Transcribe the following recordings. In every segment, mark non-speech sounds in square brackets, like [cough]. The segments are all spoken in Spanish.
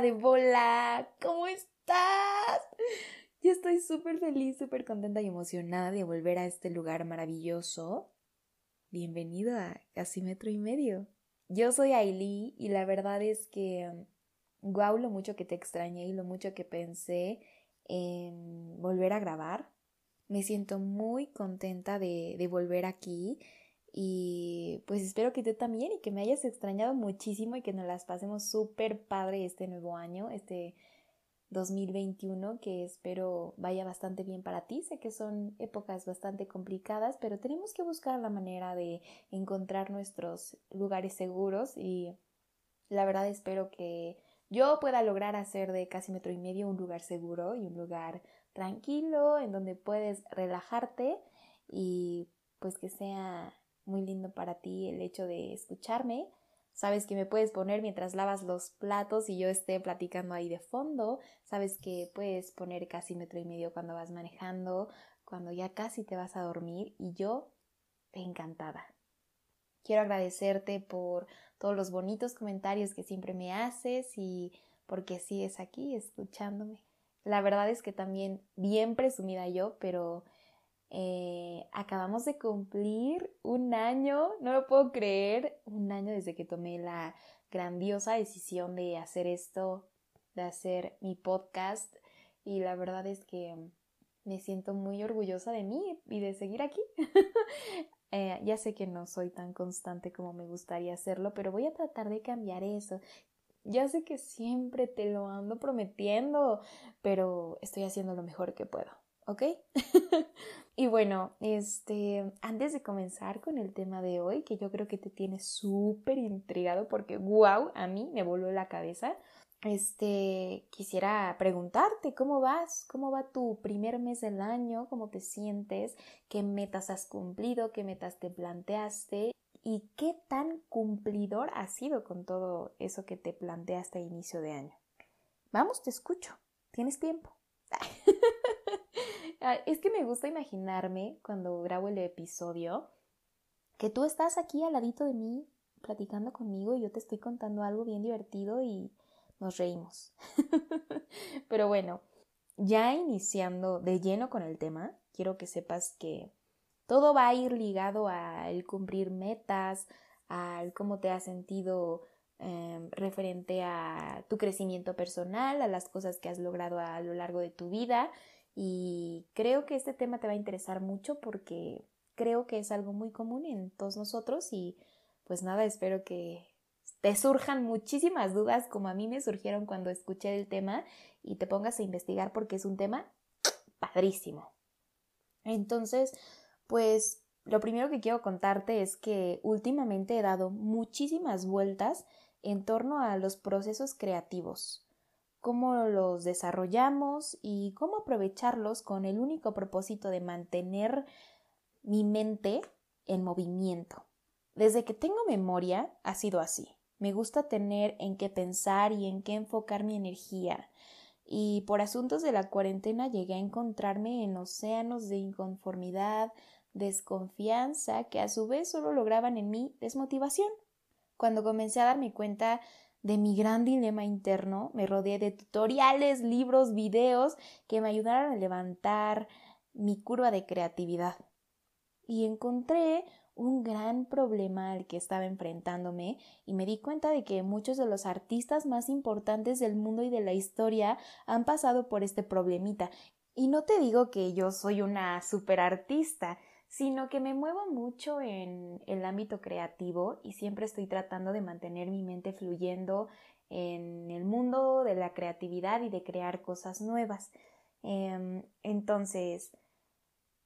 de bola, ¿cómo estás? Yo estoy súper feliz, súper contenta y emocionada de volver a este lugar maravilloso. Bienvenido a Casi Metro y Medio. Yo soy Ailey y la verdad es que, guau, lo mucho que te extrañé y lo mucho que pensé en volver a grabar. Me siento muy contenta de, de volver aquí y pues espero que tú también y que me hayas extrañado muchísimo y que nos las pasemos súper padre este nuevo año, este 2021, que espero vaya bastante bien para ti. Sé que son épocas bastante complicadas, pero tenemos que buscar la manera de encontrar nuestros lugares seguros y la verdad espero que yo pueda lograr hacer de casi metro y medio un lugar seguro y un lugar tranquilo en donde puedes relajarte y pues que sea muy lindo para ti el hecho de escucharme. Sabes que me puedes poner mientras lavas los platos y yo esté platicando ahí de fondo. Sabes que puedes poner casi metro y medio cuando vas manejando, cuando ya casi te vas a dormir y yo encantada. Quiero agradecerte por todos los bonitos comentarios que siempre me haces y porque sigues aquí escuchándome. La verdad es que también bien presumida yo, pero eh, acabamos de cumplir un año, no lo puedo creer, un año desde que tomé la grandiosa decisión de hacer esto, de hacer mi podcast y la verdad es que me siento muy orgullosa de mí y de seguir aquí. [laughs] eh, ya sé que no soy tan constante como me gustaría hacerlo, pero voy a tratar de cambiar eso. Ya sé que siempre te lo ando prometiendo, pero estoy haciendo lo mejor que puedo. ¿Ok? [laughs] y bueno, este, antes de comenzar con el tema de hoy, que yo creo que te tiene súper intrigado porque, wow, a mí me voló la cabeza. Este, quisiera preguntarte cómo vas, cómo va tu primer mes del año, cómo te sientes, qué metas has cumplido, qué metas te planteaste y qué tan cumplidor has sido con todo eso que te planteaste a inicio de año. Vamos, te escucho. ¿Tienes tiempo? [laughs] Ah, es que me gusta imaginarme cuando grabo el episodio que tú estás aquí al ladito de mí platicando conmigo y yo te estoy contando algo bien divertido y nos reímos. [laughs] Pero bueno, ya iniciando de lleno con el tema, quiero que sepas que todo va a ir ligado al cumplir metas, al cómo te has sentido em, referente a tu crecimiento personal, a las cosas que has logrado a lo largo de tu vida y creo que este tema te va a interesar mucho porque creo que es algo muy común en todos nosotros y pues nada, espero que te surjan muchísimas dudas como a mí me surgieron cuando escuché el tema y te pongas a investigar porque es un tema padrísimo. Entonces, pues lo primero que quiero contarte es que últimamente he dado muchísimas vueltas en torno a los procesos creativos cómo los desarrollamos y cómo aprovecharlos con el único propósito de mantener mi mente en movimiento. Desde que tengo memoria ha sido así. Me gusta tener en qué pensar y en qué enfocar mi energía. Y por asuntos de la cuarentena llegué a encontrarme en océanos de inconformidad, desconfianza, que a su vez solo lograban en mí desmotivación. Cuando comencé a darme cuenta de mi gran dilema interno, me rodeé de tutoriales, libros, videos que me ayudaron a levantar mi curva de creatividad. Y encontré un gran problema al que estaba enfrentándome y me di cuenta de que muchos de los artistas más importantes del mundo y de la historia han pasado por este problemita. Y no te digo que yo soy una superartista, sino que me muevo mucho en el ámbito creativo y siempre estoy tratando de mantener mi mente fluyendo en el mundo de la creatividad y de crear cosas nuevas. Em, entonces,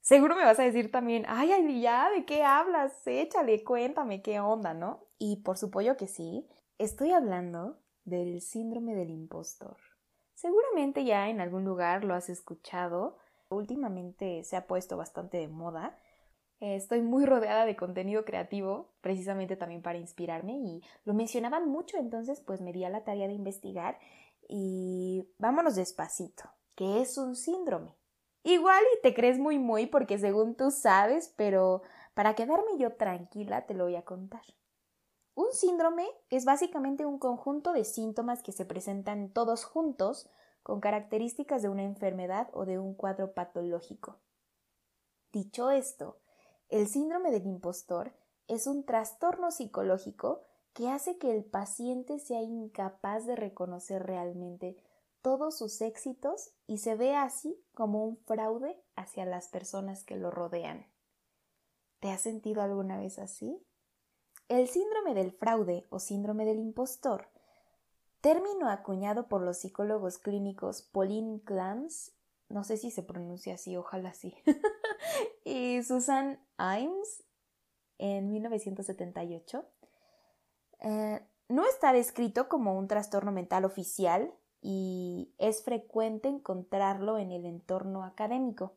seguro me vas a decir también, ay, ay, ya, ¿de qué hablas? Échale, cuéntame qué onda, ¿no? Y por supuesto que sí, estoy hablando del síndrome del impostor. Seguramente ya en algún lugar lo has escuchado. Últimamente se ha puesto bastante de moda estoy muy rodeada de contenido creativo, precisamente también para inspirarme y lo mencionaban mucho, entonces pues me di a la tarea de investigar y vámonos despacito, ¿qué es un síndrome? Igual y te crees muy muy porque según tú sabes, pero para quedarme yo tranquila te lo voy a contar. Un síndrome es básicamente un conjunto de síntomas que se presentan todos juntos con características de una enfermedad o de un cuadro patológico. Dicho esto, el síndrome del impostor es un trastorno psicológico que hace que el paciente sea incapaz de reconocer realmente todos sus éxitos y se ve así como un fraude hacia las personas que lo rodean. ¿Te has sentido alguna vez así? El síndrome del fraude o síndrome del impostor término acuñado por los psicólogos clínicos Pauline Clance, no sé si se pronuncia así, ojalá sí, [laughs] [laughs] y Susan Imes en 1978. Eh, no está descrito como un trastorno mental oficial y es frecuente encontrarlo en el entorno académico.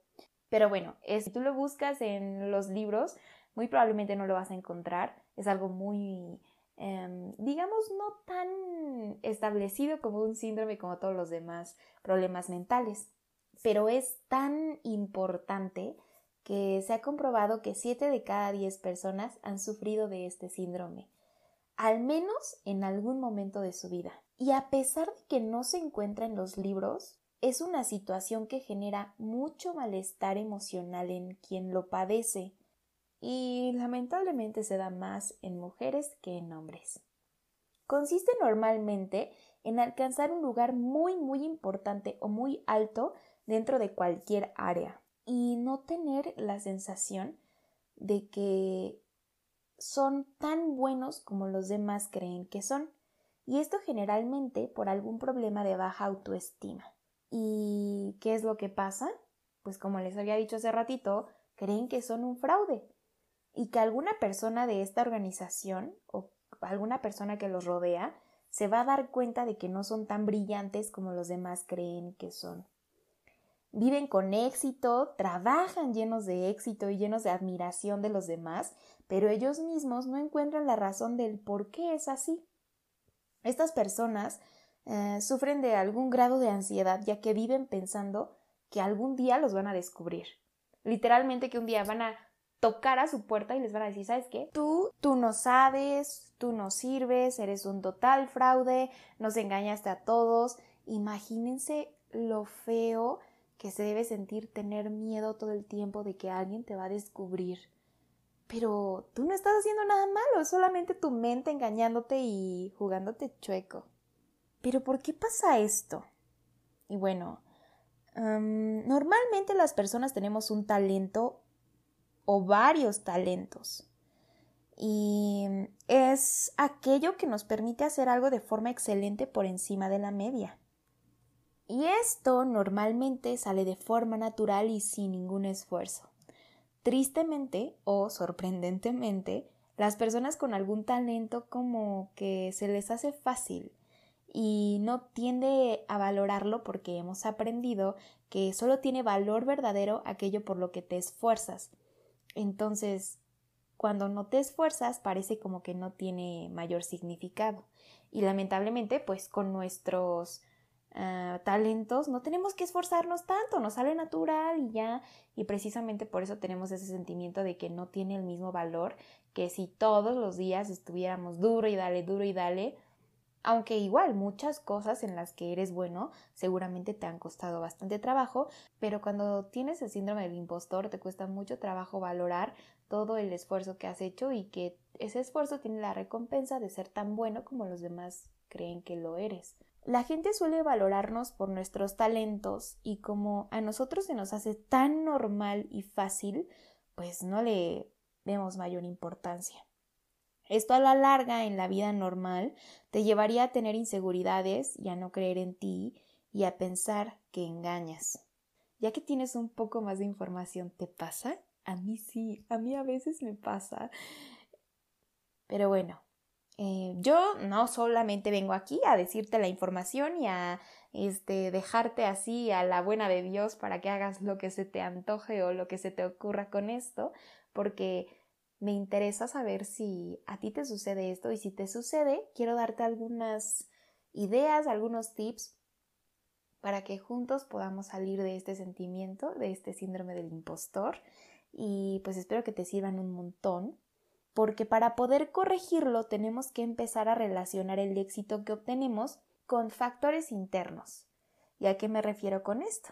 Pero bueno, si tú lo buscas en los libros, muy probablemente no lo vas a encontrar. Es algo muy Em, digamos, no tan establecido como un síndrome como todos los demás problemas mentales. Pero es tan importante que se ha comprobado que 7 de cada 10 personas han sufrido de este síndrome, al menos en algún momento de su vida. Y a pesar de que no se encuentra en los libros, es una situación que genera mucho malestar emocional en quien lo padece y lamentablemente se da más en mujeres que en hombres. Consiste normalmente en alcanzar un lugar muy muy importante o muy alto dentro de cualquier área y no tener la sensación de que son tan buenos como los demás creen que son. Y esto generalmente por algún problema de baja autoestima. ¿Y qué es lo que pasa? Pues como les había dicho hace ratito, creen que son un fraude y que alguna persona de esta organización o alguna persona que los rodea se va a dar cuenta de que no son tan brillantes como los demás creen que son. Viven con éxito, trabajan llenos de éxito y llenos de admiración de los demás, pero ellos mismos no encuentran la razón del por qué es así. Estas personas eh, sufren de algún grado de ansiedad ya que viven pensando que algún día los van a descubrir. Literalmente que un día van a tocar a su puerta y les van a decir, ¿sabes qué? Tú, tú no sabes, tú no sirves, eres un total fraude, nos engañaste a todos. Imagínense lo feo que se debe sentir tener miedo todo el tiempo de que alguien te va a descubrir. Pero tú no estás haciendo nada malo, es solamente tu mente engañándote y jugándote chueco. Pero ¿por qué pasa esto? Y bueno, normalmente las personas tenemos un talento o varios talentos. Y es aquello que nos permite hacer algo de forma excelente por encima de la media. Y esto normalmente sale de forma natural y sin ningún esfuerzo. Tristemente o sorprendentemente, las personas con algún talento como que se les hace fácil y no tiende a valorarlo porque hemos aprendido que solo tiene valor verdadero aquello por lo que te esfuerzas entonces, cuando no te esfuerzas, parece como que no tiene mayor significado. Y lamentablemente, pues con nuestros ah, talentos no tenemos que esforzarnos tanto, nos sale natural y ya. Y precisamente por eso tenemos ese sentimiento de que no tiene el mismo valor que si todos los días estuviéramos duro y dale, duro y dale, aunque igual muchas cosas en las que eres bueno seguramente te han costado bastante trabajo, pero cuando tienes el síndrome del impostor te cuesta mucho trabajo valorar todo el esfuerzo que has hecho y que ese esfuerzo tiene la recompensa de ser tan bueno como los demás creen que lo eres. La gente suele valorarnos por nuestros talentos y como a nosotros se nos hace tan normal y fácil, pues no le vemos mayor importancia. Esto a la larga en la vida normal te llevaría a tener inseguridades y a no creer en ti y a pensar que engañas. Ya que tienes un poco más de información, ¿te pasa? A mí sí, a mí a veces me pasa. Pero bueno, eh, yo no solamente vengo aquí a decirte la información y a este, dejarte así a la buena de Dios para que hagas lo que se te antoje o lo que se te ocurra con esto, porque me interesa saber si a ti te sucede esto y si te sucede, quiero darte algunas ideas, algunos tips para que juntos podamos salir de este sentimiento, de este síndrome del impostor y pues espero que te sirvan un montón. Porque para poder corregirlo tenemos que empezar a relacionar el éxito que obtenemos con factores internos. ¿Y a qué me refiero con esto?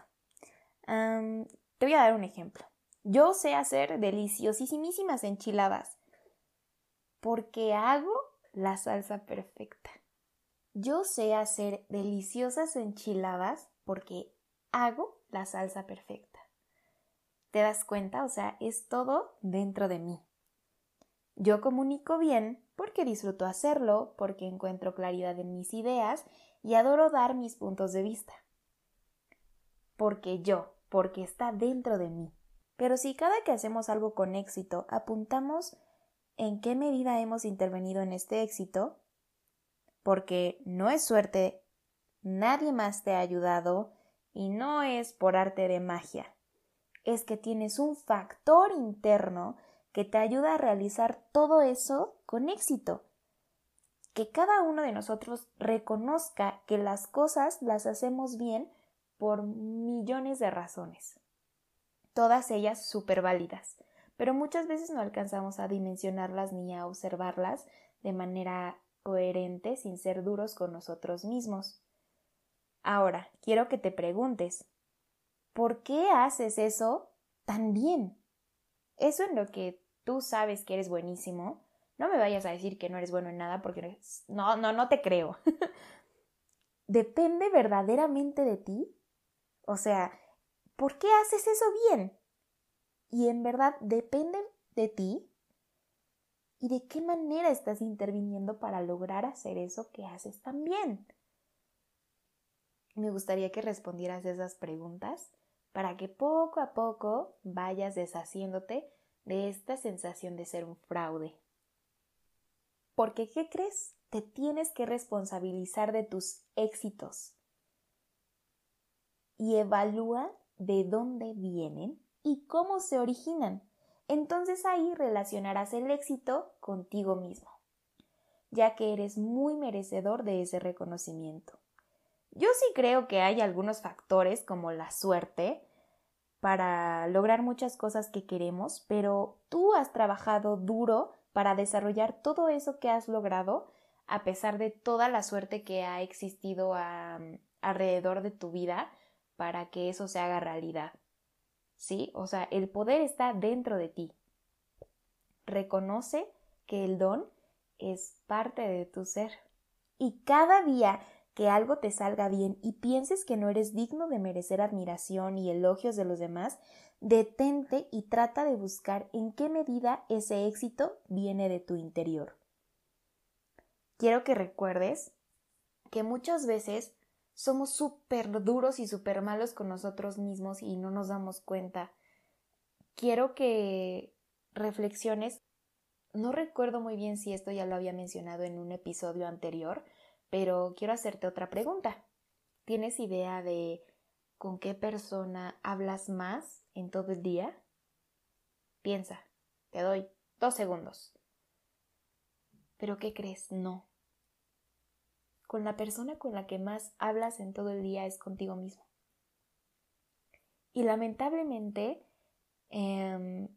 te voy a dar un ejemplo. Yo sé hacer deliciosísimas enchiladas porque hago la salsa perfecta. Yo sé hacer deliciosas enchiladas porque hago la salsa perfecta. ¿Te das cuenta? O sea, es todo dentro de mí. Yo comunico bien porque disfruto hacerlo, porque encuentro claridad en mis ideas y adoro dar mis puntos de vista. Porque yo, porque está dentro de mí. Pero si cada que hacemos algo con éxito apuntamos en qué medida hemos intervenido en este éxito, porque no es suerte, nadie más te ha ayudado y no es por arte de magia, es que tienes un factor interno que te ayuda a realizar todo eso con éxito. Que cada uno de nosotros reconozca que las cosas las hacemos bien por millones de razones. Todas ellas súper válidas, pero muchas veces no alcanzamos a dimensionarlas ni a observarlas de manera coherente sin ser duros con nosotros mismos. Ahora, quiero que te preguntes, ¿por qué haces eso tan bien? Eso en lo que tú sabes que eres buenísimo, no me vayas a decir que no eres bueno en nada porque no, no, no te creo. [laughs] ¿Depende verdaderamente de ti? O sea, ¿por qué haces eso bien? Y en verdad depende de ti y de qué manera estás interviniendo para lograr hacer eso que haces tan bien. Me gustaría que respondieras esas preguntas para que poco a poco vayas deshaciéndote de esta sensación de ser un fraude. Porque, ¿qué crees? Te tienes que responsabilizar de tus éxitos y evalúa de dónde vienen y cómo se originan. Entonces ahí relacionarás el éxito contigo mismo, ya que eres muy merecedor de ese reconocimiento. Yo sí creo que hay algunos factores como la suerte, para lograr muchas cosas que queremos, pero tú has trabajado duro para desarrollar todo eso que has logrado a pesar de toda la suerte que ha existido alrededor de tu vida para que eso se haga realidad. ¿Sí? O sea, el poder está dentro de ti. Reconoce que el don es parte de tu ser. Y cada día que algo te salga bien y pienses que no eres digno de merecer admiración y elogios de los demás, detente y trata de buscar en qué medida ese éxito viene de tu interior. Quiero que recuerdes que muchas veces somos súper duros y súper malos con nosotros mismos y no nos damos cuenta. Quiero que reflexiones. No recuerdo muy bien si esto ya lo había mencionado en un episodio anterior, pero quiero hacerte otra pregunta. ¿Tienes idea de con qué persona hablas más en todo el día? Piensa, te doy dos segundos. ¿Pero qué crees? No. Con la persona con la que más hablas en todo el día es contigo mismo. Y lamentablemente, em,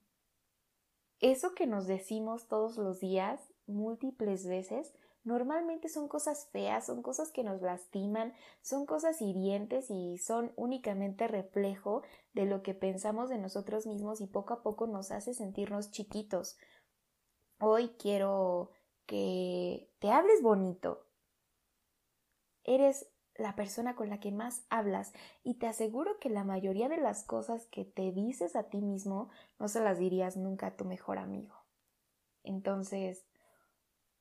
eso que nos decimos todos los días, múltiples veces, normalmente son cosas feas, son cosas que nos lastiman, son cosas hirientes y son únicamente reflejo de lo que pensamos de nosotros mismos y poco a poco nos hace sentirnos chiquitos. Hoy quiero que te hables bonito. Eres la persona con la que más hablas y te aseguro que la mayoría de las cosas que te dices a ti mismo no se las dirías nunca a tu mejor amigo. Entonces,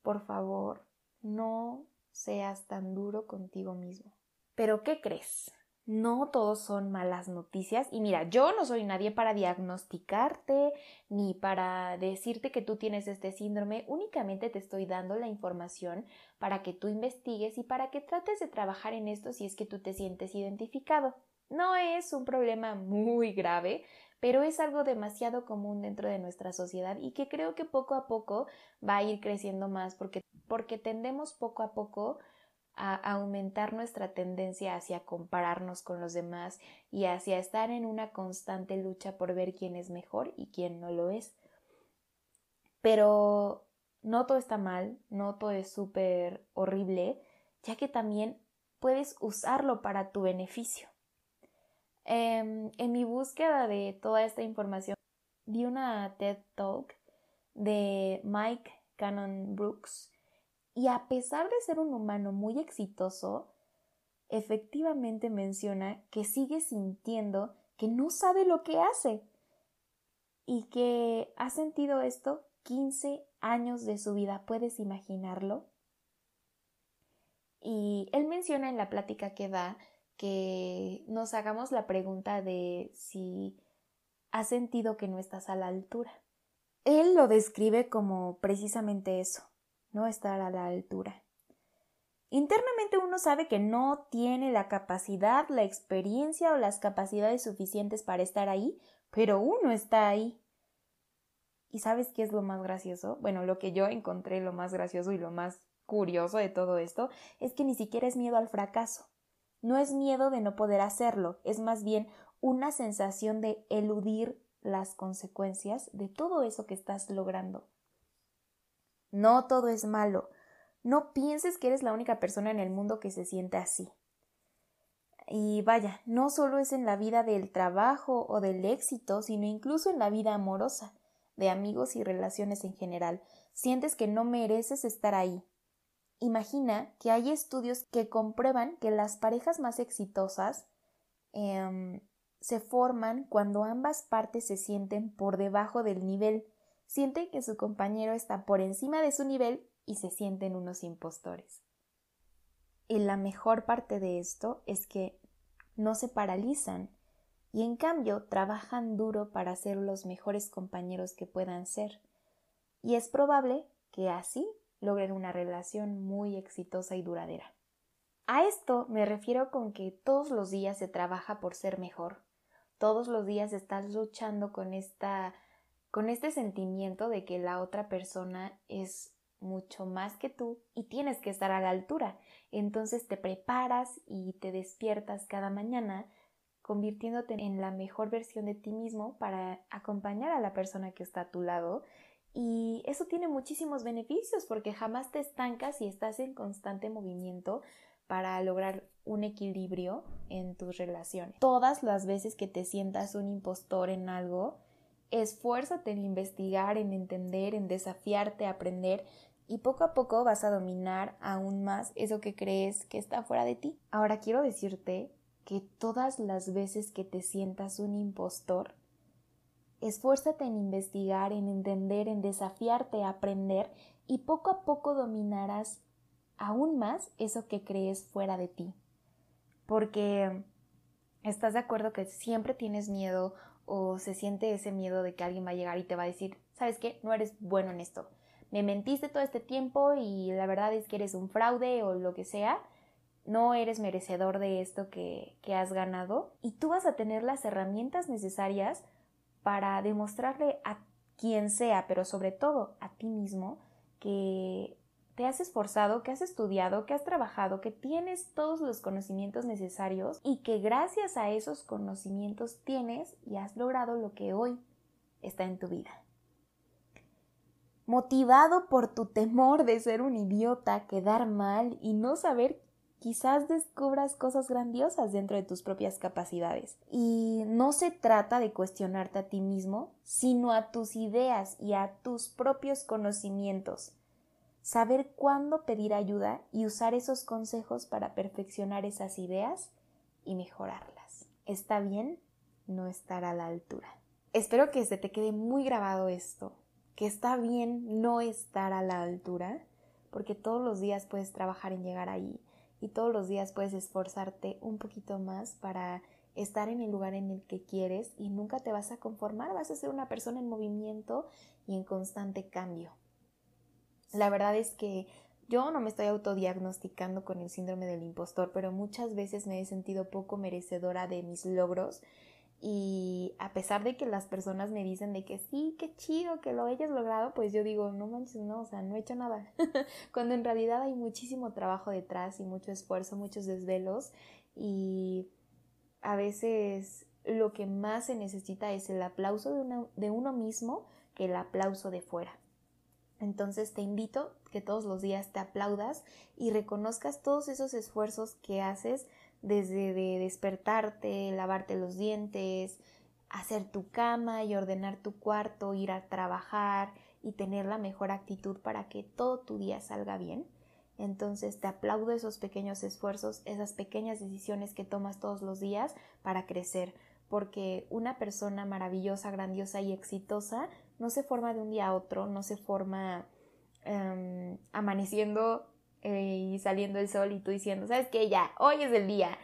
por favor, no seas tan duro contigo mismo. Pero ¿qué crees? No todos son malas noticias y mira, yo no soy nadie para diagnosticarte ni para decirte que tú tienes este síndrome, únicamente te estoy dando la información para que tú investigues y para que trates de trabajar en esto si es que tú te sientes identificado. No es un problema muy grave, pero es algo demasiado común dentro de nuestra sociedad y que creo que poco a poco va a ir creciendo más porque, porque tendemos poco a poco a aumentar nuestra tendencia hacia compararnos con los demás y hacia estar en una constante lucha por ver quién es mejor y quién no lo es. Pero no todo está mal, no todo es súper horrible, ya que también puedes usarlo para tu beneficio. Em, en mi búsqueda de toda esta información, vi una TED Talk de Mike Cannon Brooks y a pesar de ser un humano muy exitoso, efectivamente menciona que sigue sintiendo que no sabe lo que hace y que ha sentido esto 15 años de su vida. ¿Puedes imaginarlo? Y él menciona en la plática que da que nos hagamos la pregunta de si has sentido que no estás a la altura. Él lo describe como precisamente eso, no estar a la altura. Internamente uno sabe que no tiene la capacidad, la experiencia o las capacidades suficientes para estar ahí, pero uno está ahí. ¿Y sabes qué es lo más gracioso? Bueno, lo que yo encontré lo más gracioso y lo más curioso de todo esto es que ni siquiera es miedo al fracaso. No es miedo de no poder hacerlo, es más bien una sensación de eludir las consecuencias de todo eso que estás logrando. No todo es malo. No pienses que eres la única persona en el mundo que se siente así. Y vaya, no solo es en la vida del trabajo o del éxito, sino incluso en la vida amorosa, de amigos y relaciones en general. Sientes que no mereces estar ahí, Imagina que hay estudios que comprueban que las parejas más exitosas em, se forman cuando ambas partes se sienten por debajo del nivel, sienten que su compañero está por encima de su nivel y se sienten unos impostores. Y la mejor parte de esto es que no se paralizan y en cambio trabajan duro para ser los mejores compañeros que puedan ser. Y es probable que así logren una relación muy exitosa y duradera. A esto me refiero con que todos los días se trabaja por ser mejor. Todos los días estás luchando con esta con este sentimiento de que la otra persona es mucho más que tú y tienes que estar a la altura. Entonces te preparas y te despiertas cada mañana convirtiéndote en la mejor versión de ti mismo para acompañar a la persona que está a tu lado y eso tiene muchísimos beneficios porque jamás te estancas y estás en constante movimiento para lograr un equilibrio en tus relaciones. Todas las veces que te sientas un impostor en algo, esfuérzate en investigar, en entender, en desafiarte, aprender y poco a poco vas a dominar aún más eso que crees que está fuera de ti. Ahora quiero decirte que todas las veces que te sientas un impostor, Esfuérzate en investigar, en entender, en desafiarte, aprender y poco a poco dominarás aún más eso que crees fuera de ti. Porque estás de acuerdo que siempre tienes miedo o se siente ese miedo de que alguien va a llegar y te va a decir, ¿sabes qué? No eres bueno en esto. Me mentiste todo este tiempo y la verdad es que eres un fraude o lo que sea. No eres merecedor de esto que, que has ganado y tú vas a tener las herramientas necesarias para demostrarle a quien sea, pero sobre todo a ti mismo, que te has esforzado, que has estudiado, que has trabajado, que tienes todos los conocimientos necesarios y que gracias a esos conocimientos tienes y has logrado lo que hoy está en tu vida. Motivado por tu temor de ser un idiota, quedar mal y no saber quizás descubras cosas grandiosas dentro de tus propias capacidades. Y no se trata de cuestionarte a ti mismo, sino a tus ideas y a tus propios conocimientos. Saber cuándo pedir ayuda y usar esos consejos para perfeccionar esas ideas y mejorarlas. ¿Está bien no estar a la altura? Espero que se te quede muy grabado esto, que está bien no estar a la altura, porque todos los días puedes trabajar en llegar ahí y todos los días puedes esforzarte un poquito más para estar en el lugar en el que quieres y nunca te vas a conformar, vas a ser una persona en movimiento y en constante cambio. La verdad es que yo no me estoy autodiagnosticando con el síndrome del impostor, pero muchas veces me he sentido poco merecedora de mis logros y a pesar de que las personas me dicen de que sí, qué chido que lo hayas logrado, pues yo digo, no manches, no, o sea, no he hecho nada. [laughs] Cuando en realidad hay muchísimo trabajo detrás y mucho esfuerzo, muchos desvelos y a veces lo que más se necesita es el aplauso de, de uno mismo que el aplauso de fuera. Entonces te invito que todos los días te aplaudas y reconozcas todos esos esfuerzos que haces desde de despertarte, lavarte los dientes, hacer tu cama y ordenar tu cuarto, ir a trabajar y tener la mejor actitud para que todo tu día salga bien. Entonces te aplaudo esos pequeños esfuerzos, esas pequeñas decisiones que tomas todos los días para crecer, porque una persona maravillosa, grandiosa y exitosa no se forma de un día a otro, no se forma em, amaneciendo eh, y saliendo el sol y tú diciendo, sabes que ya, hoy es el día,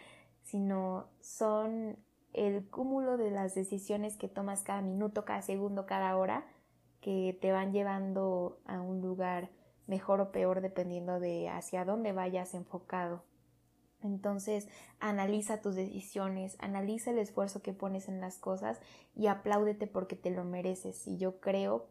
sino son el cúmulo de las decisiones que tomas cada minuto, cada segundo, cada hora, que te van llevando a un lugar mejor o peor dependiendo de hacia dónde vayas enfocado. Entonces, analiza tus decisiones, analiza el esfuerzo que pones en las cosas y apláudete porque te lo mereces. Y yo creo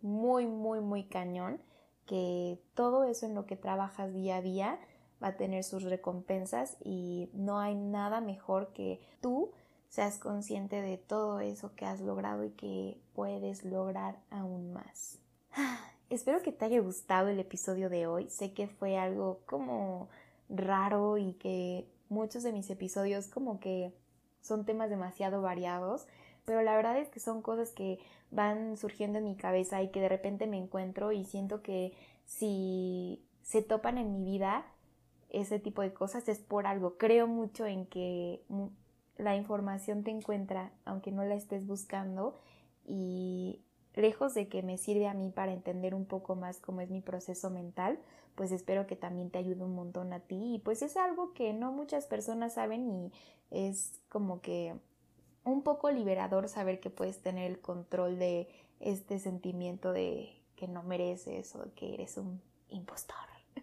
muy, muy, muy cañón que todo eso en lo que trabajas día a día va a tener sus recompensas y no hay nada mejor que tú seas consciente de todo eso que has logrado y que puedes lograr aún más. [sighs] Espero que te haya gustado el episodio de hoy. Sé que fue algo como raro y que muchos de mis episodios como que son temas demasiado variados, pero la verdad es que son cosas que van surgiendo en mi cabeza y que de repente me encuentro y siento que si se topan en mi vida ese tipo de cosas es por algo. Creo mucho en que la información te encuentra aunque no la estés buscando y lejos de que me sirve a mí para entender un poco más cómo es mi proceso mental, pues espero que también te ayude un montón a ti y pues es algo que no muchas personas saben y es como que un poco liberador saber que puedes tener el control de este sentimiento de que no mereces o que eres un impostor.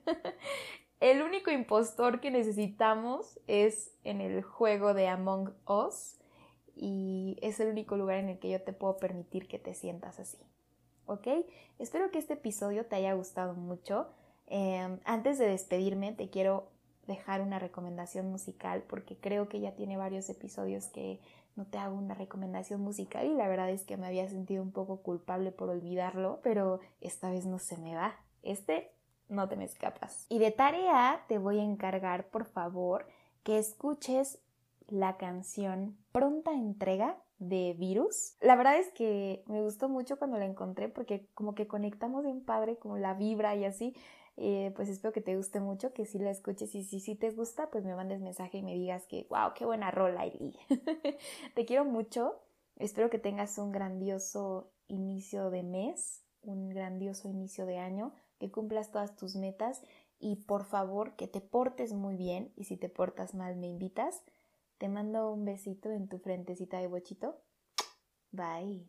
[laughs] el único impostor que necesitamos es en el juego de Among Us y es el único lugar en el que yo te puedo permitir que te sientas así. ¿Ok? Espero que este episodio te haya gustado mucho. Em, antes de despedirme, te quiero dejar una recomendación musical porque creo que ya tiene varios episodios que no te hago una recomendación musical y la verdad es que me había sentido un poco culpable por olvidarlo, pero esta vez no se me va. Este no te me escapas. Y de tarea te voy a encargar, por favor, que escuches la canción Pronta Entrega de Virus. La verdad es que me gustó mucho cuando la encontré porque como que conectamos bien padre, como la vibra y así. Eh, pues espero que te guste mucho, que si la escuches y si, si te gusta, pues me mandes mensaje y me digas que, wow, qué buena rola, Eli. [laughs] te quiero mucho. Espero que tengas un grandioso inicio de mes, un grandioso inicio de año, que cumplas todas tus metas y por favor que te portes muy bien y si te portas mal me invitas. Te mando un besito en tu frentecita de bochito. Bye.